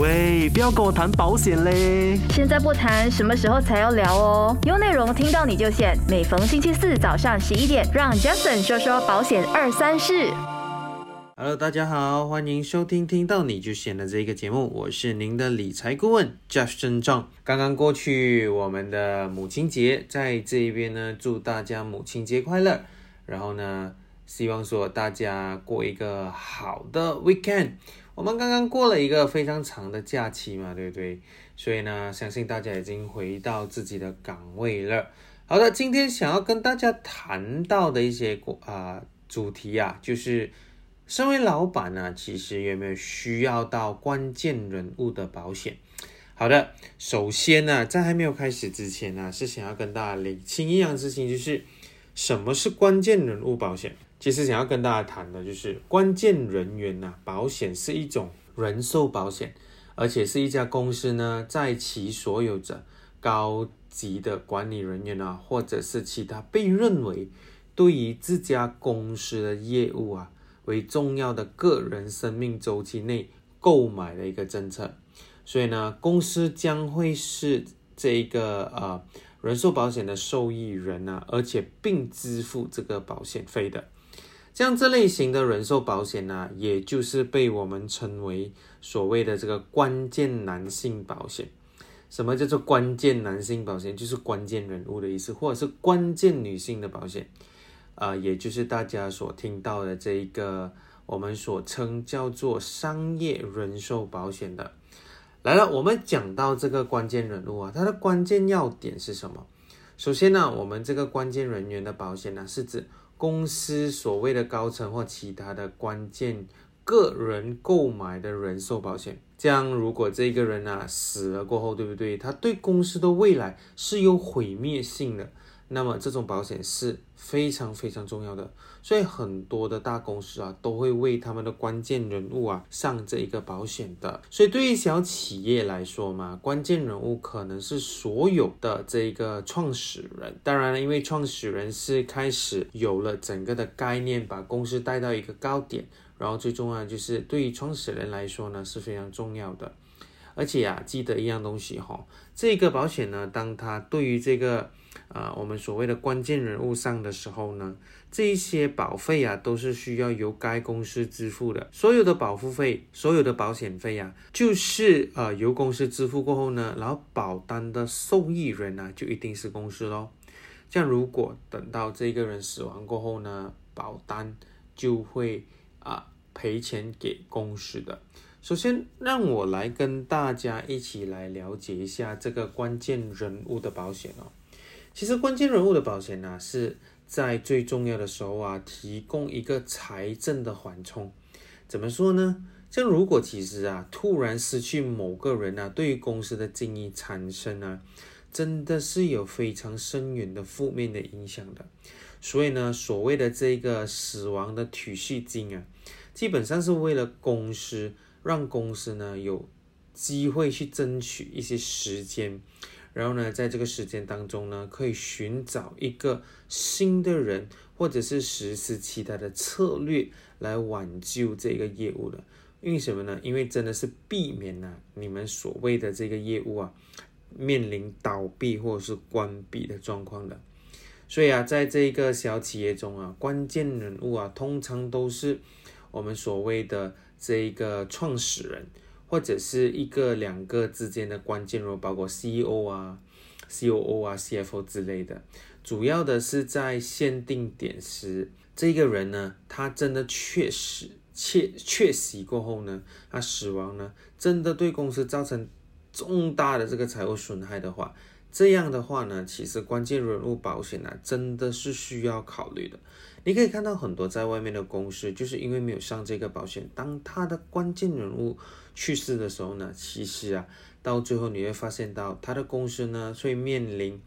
喂，不要跟我谈保险嘞！现在不谈，什么时候才要聊哦？有内容听到你就选。每逢星期四早上十一点，让 Jason 说说保险二三事。Hello，大家好，欢迎收听听到你就选的这个节目，我是您的理财顾问 Justin 郑刚刚过去我们的母亲节，在这一边呢，祝大家母亲节快乐。然后呢，希望说大家过一个好的 weekend。我们刚刚过了一个非常长的假期嘛，对不对？所以呢，相信大家已经回到自己的岗位了。好的，今天想要跟大家谈到的一些啊主题啊，就是身为老板呢，其实有没有需要到关键人物的保险？好的，首先呢，在还没有开始之前呢，是想要跟大家理清一样事情，就是什么是关键人物保险。其实想要跟大家谈的就是关键人员呐，保险是一种人寿保险，而且是一家公司呢，在其所有者高级的管理人员啊，或者是其他被认为对于这家公司的业务啊为重要的个人生命周期内购买的一个政策，所以呢，公司将会是这一个呃人寿保险的受益人啊，而且并支付这个保险费的。像这类型的人寿保险呢，也就是被我们称为所谓的这个关键男性保险。什么叫做关键男性保险？就是关键人物的意思，或者是关键女性的保险，啊，也就是大家所听到的这一个我们所称叫做商业人寿保险的。来了，我们讲到这个关键人物啊，它的关键要点是什么？首先呢，我们这个关键人员的保险呢，是指。公司所谓的高层或其他的关键个人购买的人寿保险，这样如果这个人啊死了过后，对不对？他对公司的未来是有毁灭性的。那么这种保险是非常非常重要的，所以很多的大公司啊都会为他们的关键人物啊上这一个保险的。所以对于小企业来说嘛，关键人物可能是所有的这一个创始人。当然了，因为创始人是开始有了整个的概念，把公司带到一个高点，然后最重要就是对于创始人来说呢是非常重要的。而且啊，记得一样东西哈，这个保险呢，当它对于这个啊我们所谓的关键人物上的时候呢，这一些保费啊都是需要由该公司支付的。所有的保付费，所有的保险费啊，就是呃由公司支付过后呢，然后保单的受益人呢就一定是公司喽。像如果等到这个人死亡过后呢，保单就会啊赔钱给公司的。首先，让我来跟大家一起来了解一下这个关键人物的保险哦。其实，关键人物的保险呢，是在最重要的时候啊，提供一个财政的缓冲。怎么说呢？像如果其实啊，突然失去某个人啊，对于公司的经营产生啊，真的是有非常深远的负面的影响的。所以呢，所谓的这个死亡的储蓄金啊，基本上是为了公司。让公司呢有机会去争取一些时间，然后呢，在这个时间当中呢，可以寻找一个新的人，或者是实施其他的策略来挽救这个业务的。因为什么呢？因为真的是避免了你们所谓的这个业务啊面临倒闭或者是关闭的状况的。所以啊，在这个小企业中啊，关键人物啊，通常都是我们所谓的。这一个创始人或者是一个两个之间的关键人，包括 CEO 啊、COO 啊、CFO 之类的，主要的是在限定点时，这个人呢，他真的确实确确实过后呢，他死亡呢，真的对公司造成重大的这个财务损害的话。这样的话呢，其实关键人物保险呢，真的是需要考虑的。你可以看到很多在外面的公司，就是因为没有上这个保险，当他的关键人物去世的时候呢，其实啊，到最后你会发现到他的公司呢，会面临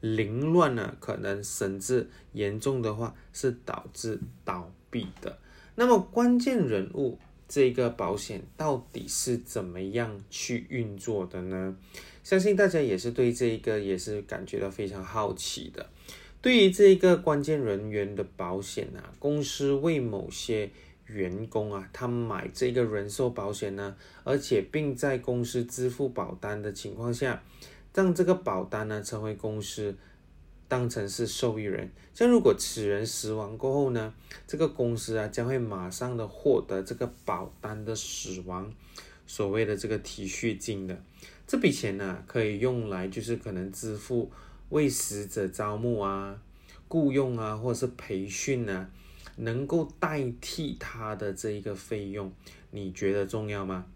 凌乱呢，可能甚至严重的话是导致倒闭的。那么关键人物这个保险到底是怎么样去运作的呢？相信大家也是对这一个也是感觉到非常好奇的。对于这个关键人员的保险啊，公司为某些员工啊，他买这个人寿保险呢，而且并在公司支付保单的情况下，让这个保单呢成为公司当成是受益人。像如果此人死亡过后呢，这个公司啊将会马上的获得这个保单的死亡所谓的这个提恤金的。这笔钱呢可以用来就是可能支付为死者招募啊、雇佣啊，或者是培训啊。能够代替他的这一个费用，你觉得重要吗？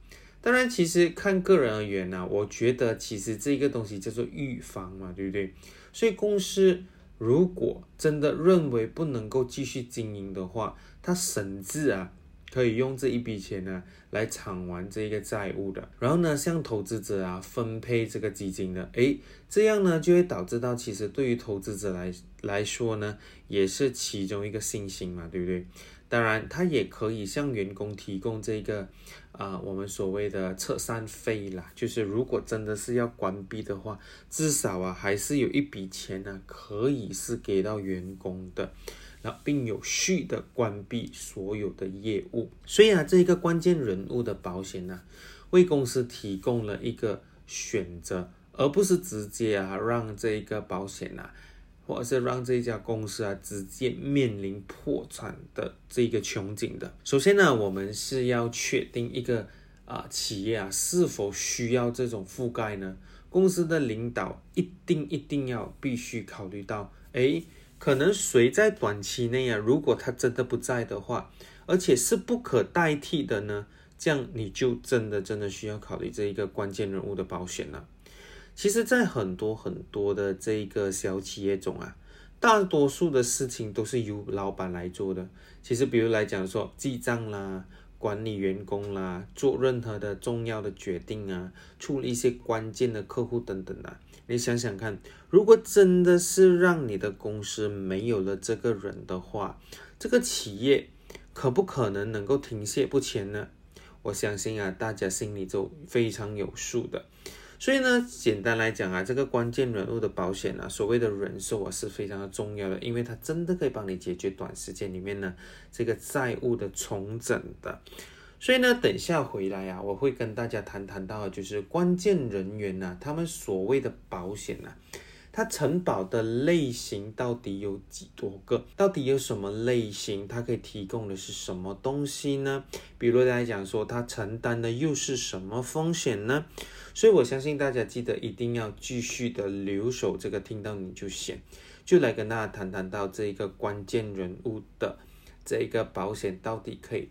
当然，其实看个人而言呢，我觉得其实这个东西叫做预防嘛，对不对？所以公司如果真的认为不能够继续经营的话，他甚至啊。可以用这一笔钱呢来偿还这个债务的，然后呢向投资者啊分配这个基金的，诶，这样呢就会导致到其实对于投资者来来说呢也是其中一个信心嘛，对不对？当然，他也可以向员工提供这个啊我们所谓的撤散费啦，就是如果真的是要关闭的话，至少啊还是有一笔钱呢可以是给到员工的。并有序的关闭所有的业务，所以啊，这一个关键人物的保险呢，为公司提供了一个选择，而不是直接啊让这一个保险啊，或者是让这一家公司啊直接面临破产的这个窘境的。首先呢，我们是要确定一个啊企业啊是否需要这种覆盖呢？公司的领导一定一定要必须考虑到，哎。可能谁在短期内啊，如果他真的不在的话，而且是不可代替的呢，这样你就真的真的需要考虑这一个关键人物的保险了。其实，在很多很多的这一个小企业中啊，大多数的事情都是由老板来做的。其实，比如来讲说记账啦。管理员工啦，做任何的重要的决定啊，处理一些关键的客户等等啊，你想想看，如果真的是让你的公司没有了这个人的话，这个企业可不可能能够停歇不前呢？我相信啊，大家心里都非常有数的。所以呢，简单来讲啊，这个关键人物的保险啊，所谓的人寿啊，是非常的重要的，因为它真的可以帮你解决短时间里面呢这个债务的重整的。所以呢，等下回来啊，我会跟大家谈谈到，就是关键人员呢，他们所谓的保险呢。它承保的类型到底有几多个？到底有什么类型？它可以提供的是什么东西呢？比如来讲说，它承担的又是什么风险呢？所以我相信大家记得一定要继续的留守这个听到你就险，就来跟大家谈谈到这一个关键人物的这一个保险到底可以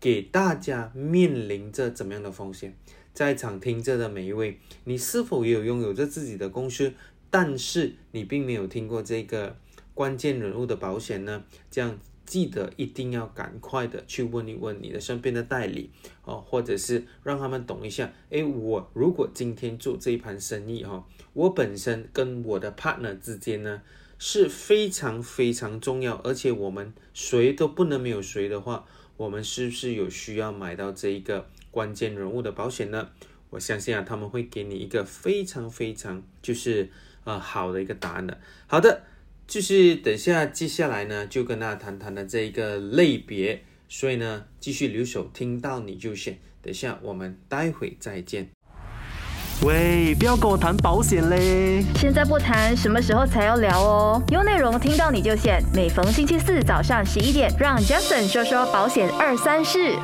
给大家面临着怎么样的风险？在场听着的每一位，你是否也有拥有着自己的公司？但是你并没有听过这个关键人物的保险呢？这样记得一定要赶快的去问一问你的身边的代理哦，或者是让他们懂一下。诶，我如果今天做这一盘生意哈，我本身跟我的 partner 之间呢是非常非常重要，而且我们谁都不能没有谁的话，我们是不是有需要买到这一个关键人物的保险呢？我相信啊，他们会给你一个非常非常就是。呃，好的一个答案的。好的，就是等下接下来呢，就跟大家谈谈的这一个类别。所以呢，继续留守，听到你就选。等下我们待会再见。喂，不要跟我谈保险嘞！现在不谈，什么时候才要聊哦？有内容听到你就选。每逢星期四早上十一点，让 Jason 说说保险二三事。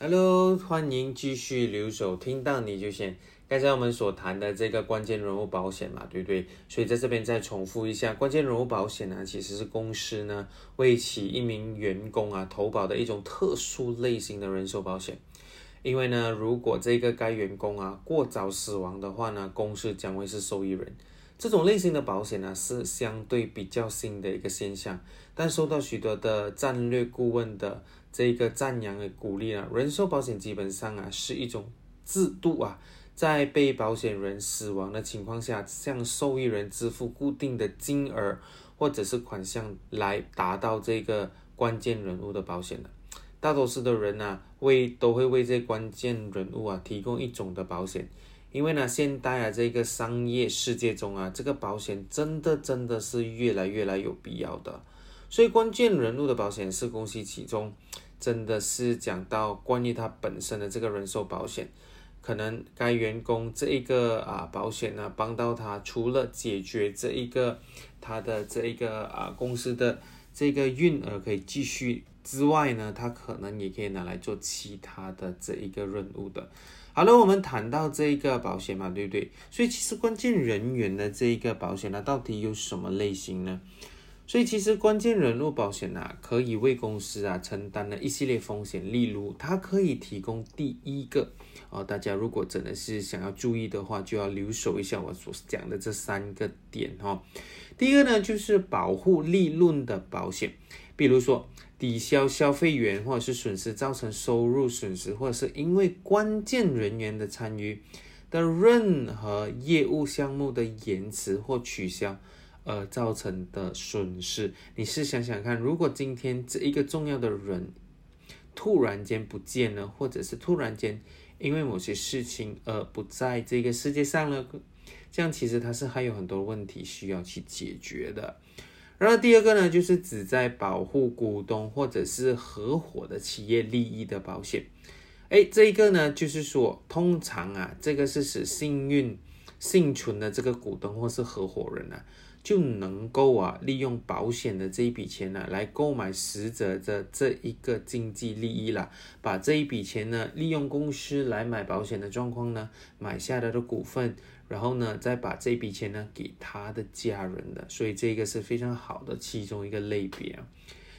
Hello，欢迎继续留守，听到你就选。刚才我们所谈的这个关键人物保险嘛，对不对？所以在这边再重复一下，关键人物保险呢，其实是公司呢为其一名员工啊投保的一种特殊类型的人寿保险。因为呢，如果这个该员工啊过早死亡的话呢，公司将会是受益人。这种类型的保险呢是相对比较新的一个现象，但受到许多的战略顾问的这个赞扬和鼓励啊，人寿保险基本上啊是一种制度啊。在被保险人死亡的情况下，向受益人支付固定的金额或者是款项来达到这个关键人物的保险的。大多数的人呢，为都会为这关键人物啊提供一种的保险，因为呢，现代啊这个商业世界中啊，这个保险真的真的是越来越来有必要的。所以，关键人物的保险是公司其中真的是讲到关于他本身的这个人寿保险，可能该员工这一个啊保险呢帮到他，除了解决这一个他的这一个啊公司的这个运额可以继续之外呢，他可能也可以拿来做其他的这一个任务的。好了，我们谈到这一个保险嘛，对不对？所以其实关键人员的这一个保险呢，到底有什么类型呢？所以其实关键人物保险啊，可以为公司啊承担了一系列风险，例如它可以提供第一个哦，大家如果真的是想要注意的话，就要留守一下我所讲的这三个点哈。第一个呢，就是保护利润的保险，比如说。抵消消费员或者是损失造成收入损失，或者是因为关键人员的参与的任何业务项目的延迟或取消而造成的损失，你试想想看，如果今天这一个重要的人突然间不见了，或者是突然间因为某些事情而不在这个世界上了，这样其实它是还有很多问题需要去解决的。然后第二个呢，就是指在保护股东或者是合伙的企业利益的保险。哎，这一个呢，就是说，通常啊，这个是使幸运幸存的这个股东或是合伙人啊，就能够啊，利用保险的这一笔钱呢，来购买死者的这一个经济利益了。把这一笔钱呢，利用公司来买保险的状况呢，买下来的股份。然后呢，再把这笔钱呢给他的家人的，所以这个是非常好的其中一个类别啊。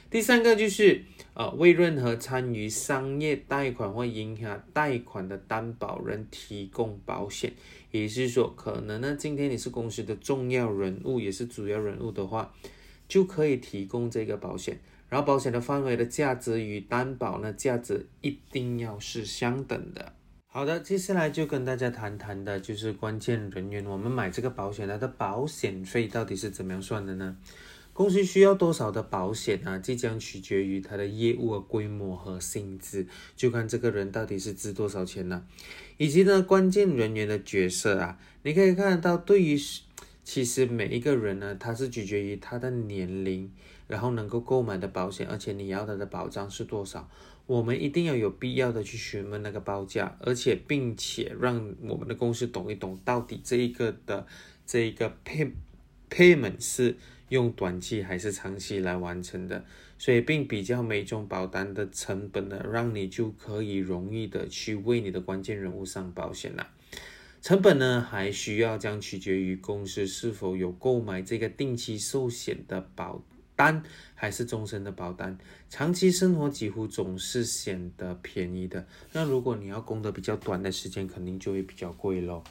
第三个就是呃，为任何参与商业贷款或银行贷款的担保人提供保险，也是说，可能呢，今天你是公司的重要人物，也是主要人物的话，就可以提供这个保险。然后保险的范围的价值与担保呢价值一定要是相等的。好的，接下来就跟大家谈谈的，就是关键人员。我们买这个保险，它的保险费到底是怎么样算的呢？公司需要多少的保险啊？即将取决于它的业务的规模和性质，就看这个人到底是值多少钱呢？以及呢，关键人员的角色啊，你可以看得到，对于其实每一个人呢，他是取决于他的年龄，然后能够购买的保险，而且你要他的保障是多少。我们一定要有必要的去询问那个报价，而且并且让我们的公司懂一懂，到底这一个的这一个 pay payment 是用短期还是长期来完成的，所以并比较每种保单的成本呢，让你就可以容易的去为你的关键人物上保险了。成本呢，还需要将取决于公司是否有购买这个定期寿险的保。单还是终身的保单，长期生活几乎总是显得便宜的。那如果你要供的比较短的时间，肯定就会比较贵咯。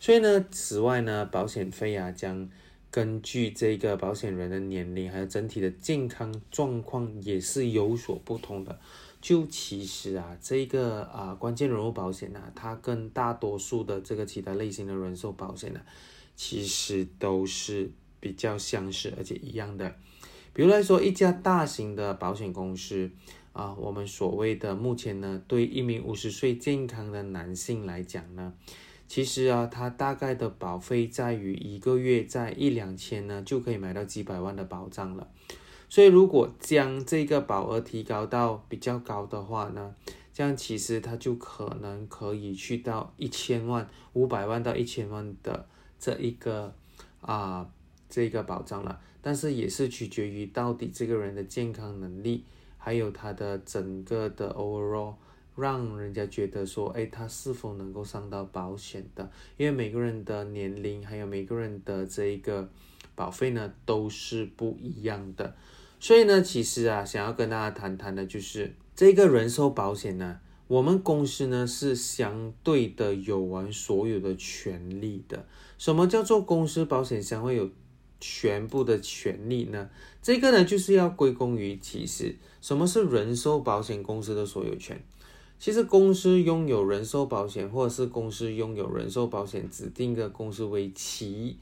所以呢，此外呢，保险费啊将根据这个保险人的年龄还有整体的健康状况也是有所不同的。就其实啊，这个啊关键人物保险呢，它跟大多数的这个其他类型的人寿保险呢，其实都是比较相似而且一样的。比如来说，一家大型的保险公司啊，我们所谓的目前呢，对一名五十岁健康的男性来讲呢，其实啊，它大概的保费在于一个月在一两千呢，就可以买到几百万的保障了。所以，如果将这个保额提高到比较高的话呢，这样其实它就可能可以去到一千万、五百万到一千万的这一个啊。这个保障了，但是也是取决于到底这个人的健康能力，还有他的整个的 overall，让人家觉得说，哎，他是否能够上到保险的？因为每个人的年龄，还有每个人的这一个保费呢，都是不一样的。所以呢，其实啊，想要跟大家谈谈的就是这个人寿保险呢，我们公司呢是相对的有完所有的权利的。什么叫做公司保险相会有？全部的权利呢？这个呢，就是要归功于其实什么是人寿保险公司的所有权？其实公司拥有人寿保险，或者是公司拥有人寿保险指定的公司为其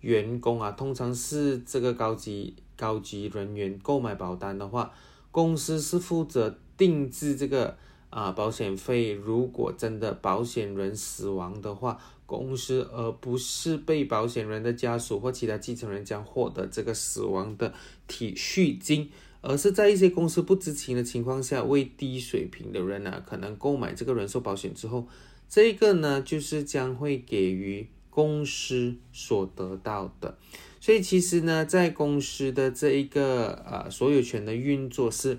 员工啊，通常是这个高级高级人员购买保单的话，公司是负责定制这个啊保险费。如果真的保险人死亡的话，公司而不是被保险人的家属或其他继承人将获得这个死亡的体恤金，而是在一些公司不知情的情况下，为低水平的人呢，可能购买这个人寿保险之后，这一个呢就是将会给予公司所得到的。所以其实呢，在公司的这一个呃所有权的运作是。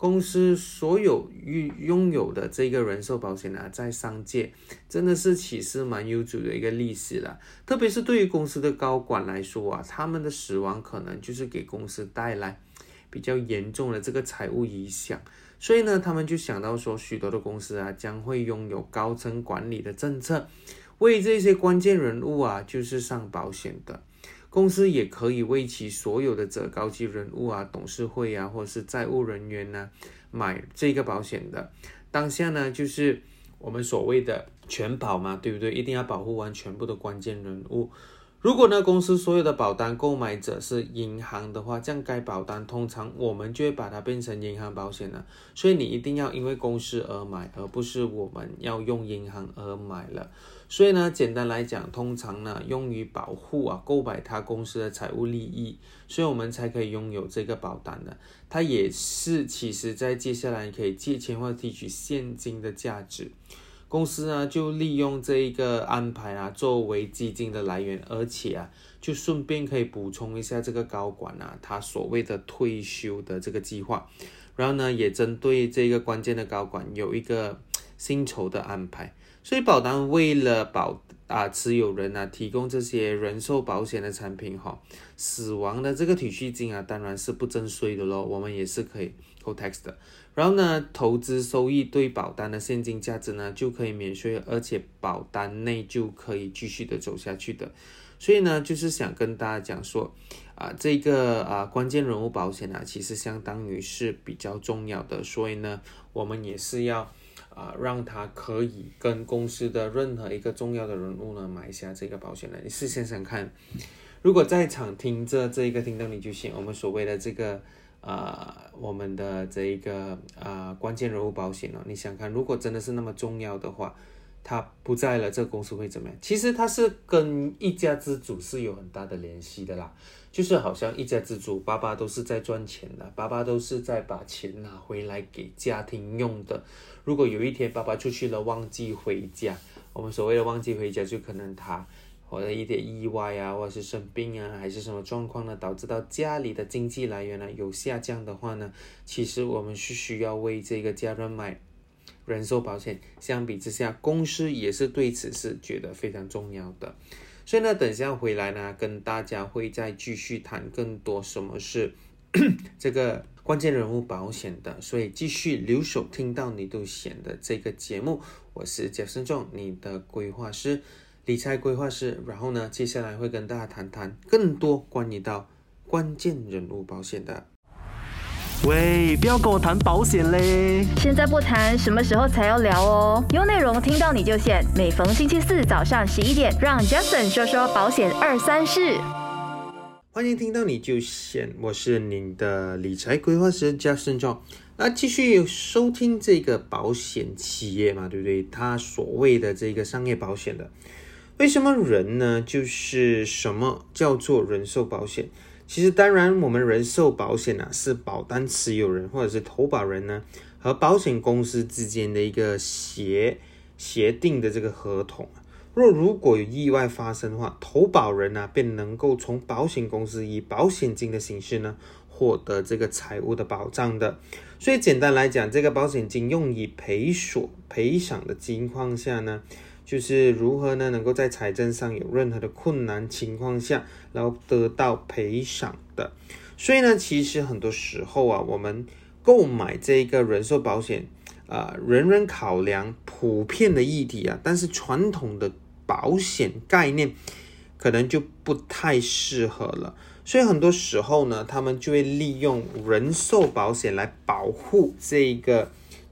公司所有拥拥有的这个人寿保险啊，在商界真的是其实蛮悠久的一个历史了。特别是对于公司的高管来说啊，他们的死亡可能就是给公司带来比较严重的这个财务影响。所以呢，他们就想到说，许多的公司啊，将会拥有高层管理的政策，为这些关键人物啊，就是上保险的。公司也可以为其所有的者高级人物啊、董事会啊，或者是债务人员呢，买这个保险的。当下呢，就是我们所谓的全保嘛，对不对？一定要保护完全部的关键人物。如果呢，公司所有的保单购买者是银行的话，这样该保单通常我们就会把它变成银行保险了。所以你一定要因为公司而买，而不是我们要用银行而买了。所以呢，简单来讲，通常呢用于保护啊购买他公司的财务利益，所以我们才可以拥有这个保单的。它也是其实在接下来可以借钱或提取现金的价值。公司呢就利用这一个安排啊，作为基金的来源，而且啊，就顺便可以补充一下这个高管啊，他所谓的退休的这个计划，然后呢，也针对这个关键的高管有一个薪酬的安排。所以保单为了保啊持有人啊提供这些人寿保险的产品哈，死亡的这个体恤金啊当然是不征税的咯，我们也是可以扣 tax 的。然后呢，投资收益对保单的现金价值呢就可以免税，而且保单内就可以继续的走下去的。所以呢，就是想跟大家讲说，啊，这个啊关键人物保险啊，其实相当于是比较重要的。所以呢，我们也是要啊让他可以跟公司的任何一个重要的人物呢买下这个保险呢。你试想想看，如果在场听着这一个听到你就行，我们所谓的这个。啊，我们的这一个啊关键人物保险呢，你想看，如果真的是那么重要的话，他不在了，这个公司会怎么样？其实他是跟一家之主是有很大的联系的啦，就是好像一家之主，爸爸都是在赚钱的，爸爸都是在把钱拿回来给家庭用的。如果有一天爸爸出去了，忘记回家，我们所谓的忘记回家，就可能他。或者一点意外啊，或者是生病啊，还是什么状况呢？导致到家里的经济来源呢有下降的话呢，其实我们是需要为这个家人买人寿保险。相比之下，公司也是对此是觉得非常重要的。所以呢，等下回来呢，跟大家会再继续谈更多什么是 这个关键人物保险的。所以继续留守听到你都险的这个节目，我是贾生仲，你的规划师。理财规划师，然后呢，接下来会跟大家谈谈更多关于到关键人物保险的。喂，不要跟我谈保险嘞！现在不谈，什么时候才要聊哦？有内容听到你就险，每逢星期四早上十一点，让 Jason 说说保险二三事。欢迎听到你就险，我是您的理财规划师 Jason John。那继续收听这个保险企业嘛，对不对？他所谓的这个商业保险的。为什么人呢？就是什么叫做人寿保险？其实当然，我们人寿保险呢是保单持有人或者是投保人呢和保险公司之间的一个协协定的这个合同。若如果有意外发生的话，投保人呢便能够从保险公司以保险金的形式呢获得这个财务的保障的。所以简单来讲，这个保险金用以赔索赔偿的情况下呢。就是如何呢？能够在财政上有任何的困难情况下，然后得到赔偿的。所以呢，其实很多时候啊，我们购买这一个人寿保险啊，人人考量普遍的议题啊，但是传统的保险概念可能就不太适合了。所以很多时候呢，他们就会利用人寿保险来保护这个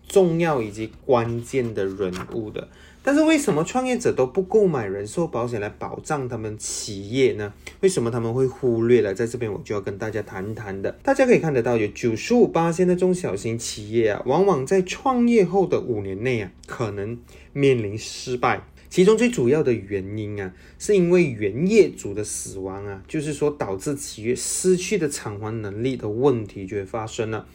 重要以及关键的人物的。但是为什么创业者都不购买人寿保险来保障他们企业呢？为什么他们会忽略了？在这边我就要跟大家谈谈的。大家可以看得到，有九十五八千的中小型企业啊，往往在创业后的五年内啊，可能面临失败。其中最主要的原因啊，是因为原业主的死亡啊，就是说导致企业失去的偿还能力的问题就会发生了。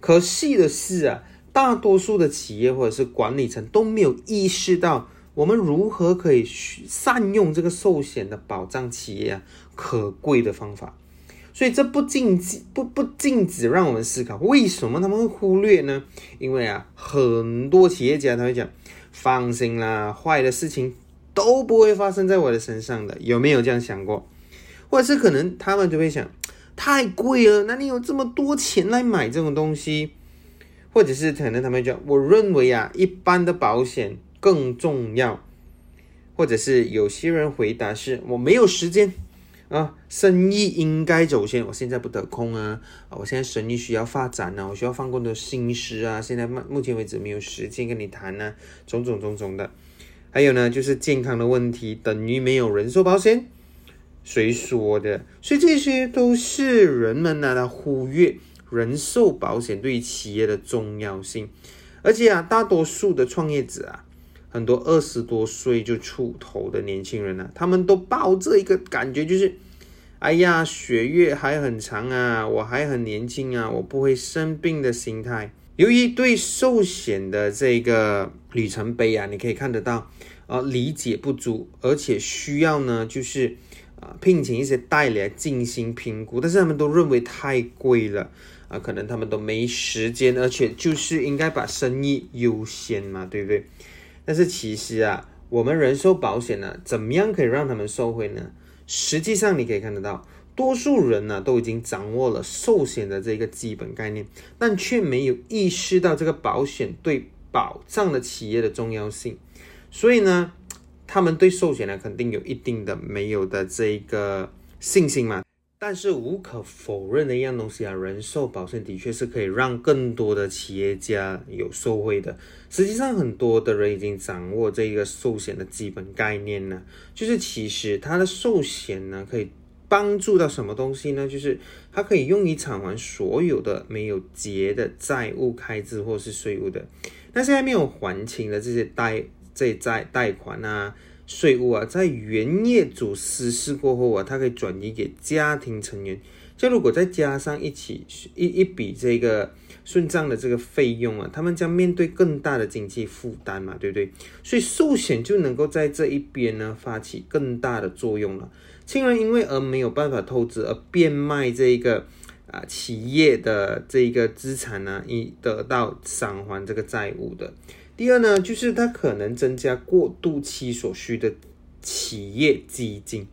可惜的是啊，大多数的企业或者是管理层都没有意识到，我们如何可以善用这个寿险的保障企业啊可贵的方法。所以这不禁止不不禁止让我们思考，为什么他们会忽略呢？因为啊，很多企业家他会讲，放心啦，坏的事情都不会发生在我的身上的，有没有这样想过？或者是可能他们就会想，太贵了，哪里有这么多钱来买这种东西？或者是可能他们讲，我认为啊，一般的保险更重要。或者是有些人回答是，我没有时间。啊，生意应该走先，我现在不得空啊！啊，我现在生意需要发展呢，我需要放更多心思啊！现在目目前为止没有时间跟你谈呢，种种种种的。还有呢，就是健康的问题等于没有人寿保险，谁说的？所以这些都是人们呢，他忽略人寿保险对于企业的重要性。而且啊，大多数的创业者啊。很多二十多岁就出头的年轻人呢，他们都抱着一个感觉，就是，哎呀，血月还很长啊，我还很年轻啊，我不会生病的心态。由于对寿险的这个里程碑啊，你可以看得到，啊，理解不足，而且需要呢，就是啊，聘请一些代理来进行评估，但是他们都认为太贵了啊，可能他们都没时间，而且就是应该把生意优先嘛，对不对？但是其实啊，我们人寿保险呢，怎么样可以让他们受惠呢？实际上你可以看得到，多数人呢都已经掌握了寿险的这个基本概念，但却没有意识到这个保险对保障的企业的重要性。所以呢，他们对寿险呢肯定有一定的没有的这个信心嘛。但是无可否认的一样东西啊，人寿保险的确是可以让更多的企业家有受惠的。实际上，很多的人已经掌握这个寿险的基本概念呢，就是其实它的寿险呢可以帮助到什么东西呢？就是它可以用于偿还所有的没有结的债务开支或是税务的。那现在没有还清的这些贷这债贷款啊。税务啊，在原业主实施过后啊，它可以转移给家庭成员。这如果再加上一起一一笔这个顺账的这个费用啊，他们将面对更大的经济负担嘛，对不对？所以寿险就能够在这一边呢发起更大的作用了。亲人因为而没有办法透支而变卖这一个啊企业的这一个资产呢，以得到偿还这个债务的。第二呢，就是它可能增加过渡期所需的企业基金。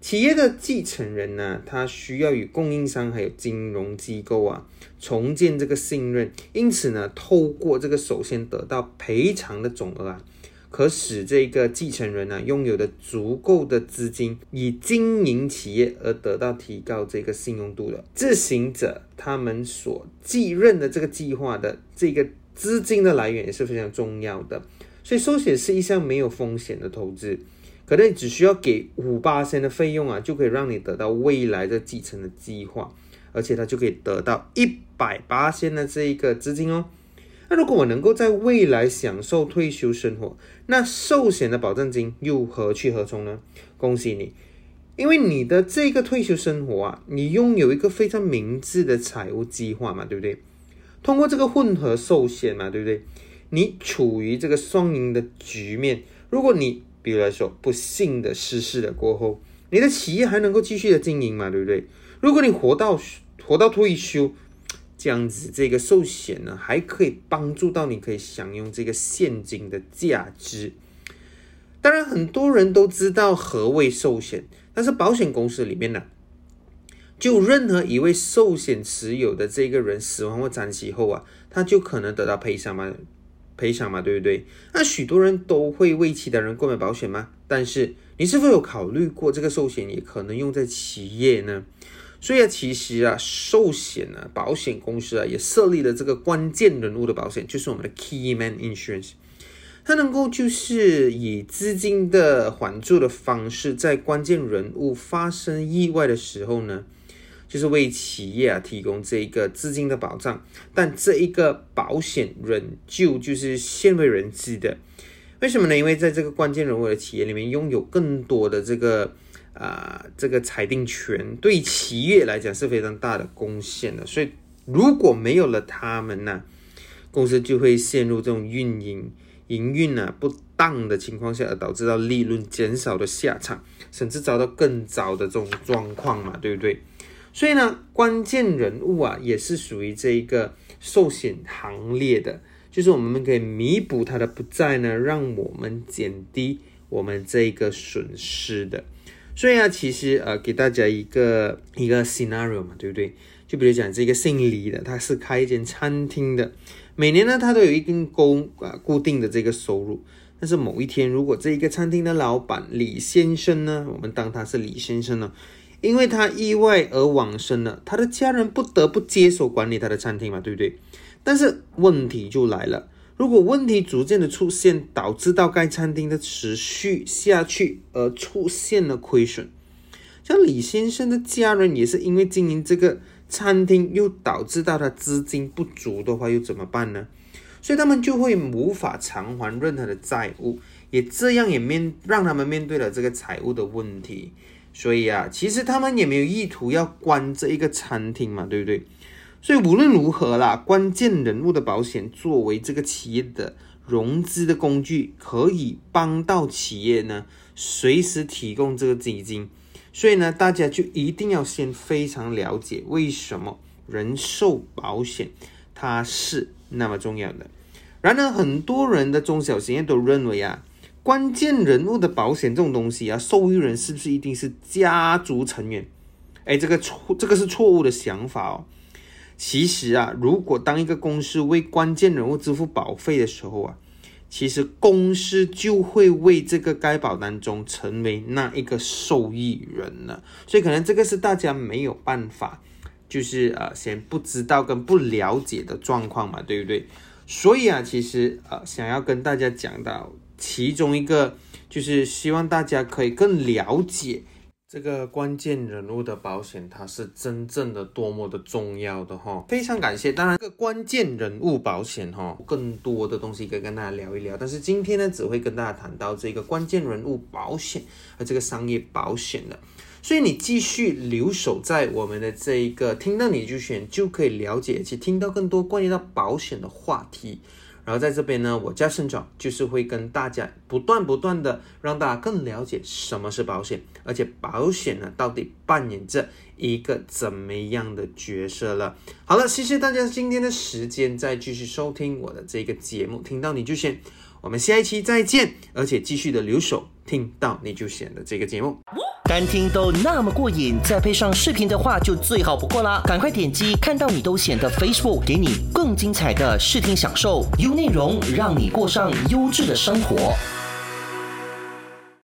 企业的继承人呢，他需要与供应商还有金融机构啊重建这个信任，因此呢，透过这个首先得到赔偿的总额啊，可使这个继承人呢拥有的足够的资金以经营企业而得到提高这个信用度的自行者，他们所继任的这个计划的这个。资金的来源也是非常重要的，所以寿险是一项没有风险的投资，可能只需要给五八千的费用啊，就可以让你得到未来的继承的计划，而且它就可以得到一百八千的这一个资金哦。那如果我能够在未来享受退休生活，那寿险的保证金又何去何从呢？恭喜你，因为你的这个退休生活啊，你拥有一个非常明智的财务计划嘛，对不对？通过这个混合寿险嘛，对不对？你处于这个双赢的局面。如果你比如来说不幸的失事了过后，你的企业还能够继续的经营嘛，对不对？如果你活到活到退休，这样子这个寿险呢，还可以帮助到你，可以享用这个现金的价值。当然，很多人都知道何谓寿险，但是保险公司里面呢？就任何一位寿险持有的这个人死亡或残疾后啊，他就可能得到赔偿嘛，赔偿嘛，对不对？那许多人都会为其他人购买保险吗？但是你是否有考虑过这个寿险也可能用在企业呢？所以啊，其实啊，寿险呢，保险公司啊也设立了这个关键人物的保险，就是我们的 Key Man Insurance，它能够就是以资金的缓助的方式，在关键人物发生意外的时候呢。就是为企业啊提供这一个资金的保障，但这一个保险仍旧就是鲜为人知的，为什么呢？因为在这个关键人物的企业里面，拥有更多的这个啊这个裁定权，对企业来讲是非常大的贡献的。所以如果没有了他们呢，公司就会陷入这种运营营运啊不当的情况下，而导致到利润减少的下场，甚至遭到更糟的这种状况嘛，对不对？所以呢，关键人物啊也是属于这一个寿险行列的。就是我们可以弥补他的不在呢，让我们减低我们这一个损失的。所以啊，其实呃，给大家一个一个 scenario 嘛，对不对？就比如讲这个姓李的，他是开一间餐厅的，每年呢他都有一定工啊固定的这个收入。但是某一天，如果这一个餐厅的老板李先生呢，我们当他是李先生呢，因为他意外而往生了，他的家人不得不接手管理他的餐厅嘛，对不对？但是问题就来了，如果问题逐渐的出现，导致到该餐厅的持续下去而出现了亏损，像李先生的家人也是因为经营这个餐厅，又导致到他资金不足的话，又怎么办呢？所以他们就会无法偿还任何的债务，也这样也面让他们面对了这个财务的问题。所以啊，其实他们也没有意图要关这一个餐厅嘛，对不对？所以无论如何啦，关键人物的保险作为这个企业的融资的工具，可以帮到企业呢随时提供这个基金。所以呢，大家就一定要先非常了解为什么人寿保险它是那么重要的。然而，很多人的中小企业都认为啊，关键人物的保险这种东西啊，受益人是不是一定是家族成员？哎，这个错，这个是错误的想法哦。其实啊，如果当一个公司为关键人物支付保费的时候啊，其实公司就会为这个该保单中成为那一个受益人了。所以可能这个是大家没有办法，就是呃，先不知道跟不了解的状况嘛，对不对？所以啊，其实呃，想要跟大家讲到其中一个，就是希望大家可以更了解。这个关键人物的保险，它是真正的多么的重要的哈，非常感谢。当然，这个关键人物保险哈，更多的东西可以跟大家聊一聊。但是今天呢，只会跟大家谈到这个关键人物保险和这个商业保险的。所以你继续留守在我们的这一个，听到你就选，就可以了解且听到更多关于到保险的话题。然后在这边呢，我家盛总就是会跟大家不断不断的让大家更了解什么是保险，而且保险呢到底扮演着一个怎么样的角色了。好了，谢谢大家今天的时间，再继续收听我的这个节目，听到你就选，我们下一期再见，而且继续的留守，听到你就选的这个节目。单听都那么过瘾，再配上视频的话就最好不过啦！赶快点击看到你都显得 Facebook，给你更精彩的视听享受，优内容让你过上优质的生活。